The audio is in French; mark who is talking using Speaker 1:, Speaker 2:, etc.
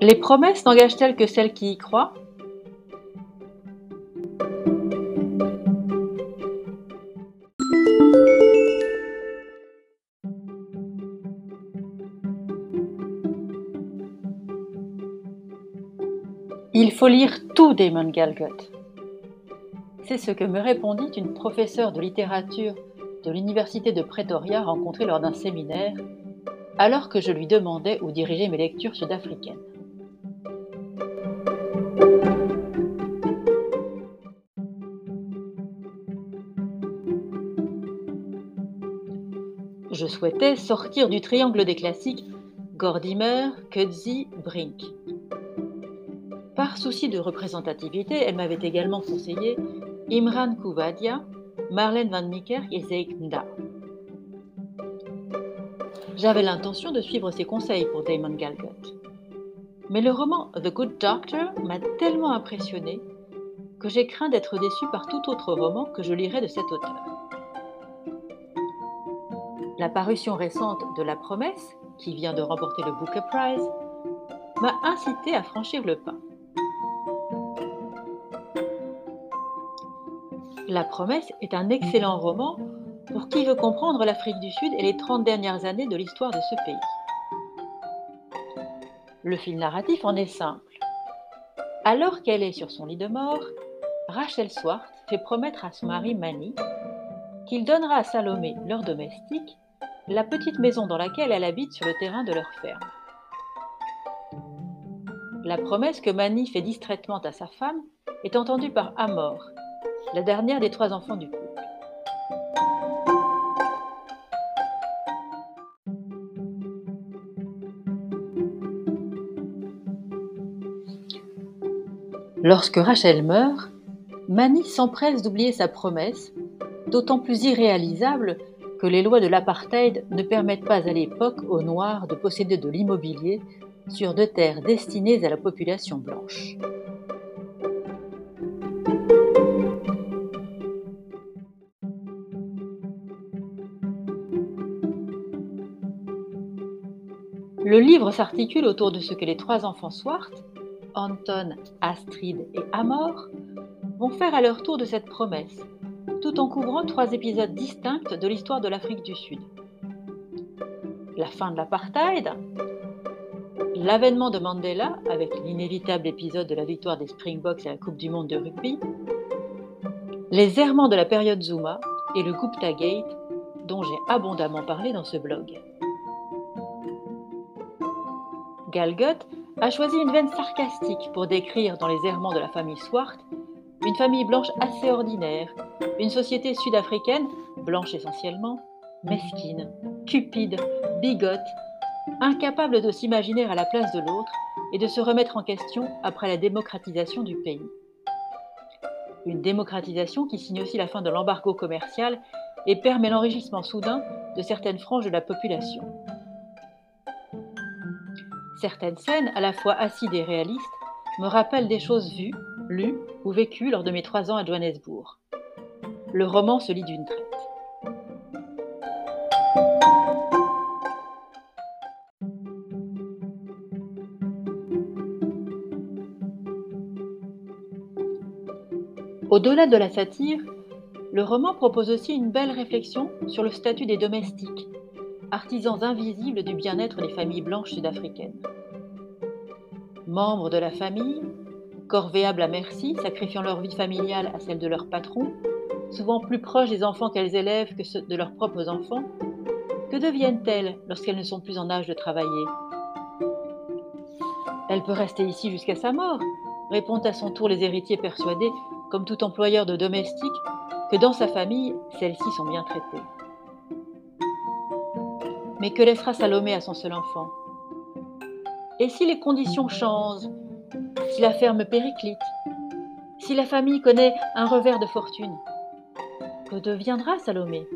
Speaker 1: Les promesses n'engagent-elles que celles qui y croient? Il faut lire tout Damon Galgut. C'est ce que me répondit une professeure de littérature de l'université de Pretoria rencontrée lors d'un séminaire, alors que je lui demandais où diriger mes lectures sud-africaines. Je souhaitais sortir du triangle des classiques Gordimer, Coetzee, Brink. Par souci de représentativité, elle m'avait également conseillé Imran Kouvadia, Marlène Van Niekerk et Zeik Nda. J'avais l'intention de suivre ses conseils pour Damon Galgut. Mais le roman The Good Doctor m'a tellement impressionné que j'ai craint d'être déçu par tout autre roman que je lirais de cet auteur. La parution récente de La Promesse, qui vient de remporter le Booker Prize, m'a incité à franchir le pas. La promesse est un excellent roman pour qui veut comprendre l'Afrique du Sud et les 30 dernières années de l'histoire de ce pays. Le fil narratif en est simple. Alors qu'elle est sur son lit de mort, Rachel Swart fait promettre à son mari Manny qu'il donnera à Salomé, leur domestique, la petite maison dans laquelle elle habite sur le terrain de leur ferme. La promesse que Manny fait distraitement à sa femme est entendue par Amor, la dernière des trois enfants du couple. Lorsque Rachel meurt, Manny s'empresse d'oublier sa promesse, d'autant plus irréalisable que les lois de l'apartheid ne permettent pas à l'époque aux Noirs de posséder de l'immobilier sur de terres destinées à la population blanche. Le livre s'articule autour de ce que les trois enfants Swart, Anton, Astrid et Amor, vont faire à leur tour de cette promesse, tout en couvrant trois épisodes distincts de l'histoire de l'Afrique du Sud. La fin de l'apartheid, l'avènement de Mandela avec l'inévitable épisode de la victoire des Springboks à la Coupe du Monde de rugby, les errements de la période Zuma et le Gupta Gate dont j'ai abondamment parlé dans ce blog. Galgut a choisi une veine sarcastique pour décrire dans les errements de la famille Swart une famille blanche assez ordinaire, une société sud-africaine, blanche essentiellement, mesquine, cupide, bigote, incapable de s'imaginer à la place de l'autre et de se remettre en question après la démocratisation du pays. Une démocratisation qui signe aussi la fin de l'embargo commercial et permet l'enrichissement soudain de certaines franges de la population. Certaines scènes, à la fois acides et réalistes, me rappellent des choses vues, lues ou vécues lors de mes trois ans à Johannesburg. Le roman se lit d'une traite. Au-delà de la satire, le roman propose aussi une belle réflexion sur le statut des domestiques artisans invisibles du bien-être des familles blanches sud-africaines. Membres de la famille, corvéables à merci, sacrifiant leur vie familiale à celle de leur patron, souvent plus proches des enfants qu'elles élèvent que ceux de leurs propres enfants, que deviennent-elles lorsqu'elles ne sont plus en âge de travailler? Elle peut rester ici jusqu'à sa mort, répondent à son tour les héritiers persuadés, comme tout employeur de domestiques, que dans sa famille, celles-ci sont bien traitées. Mais que laissera Salomé à son seul enfant? Et si les conditions changent? Si la ferme périclite? Si la famille connaît un revers de fortune? Que deviendra Salomé?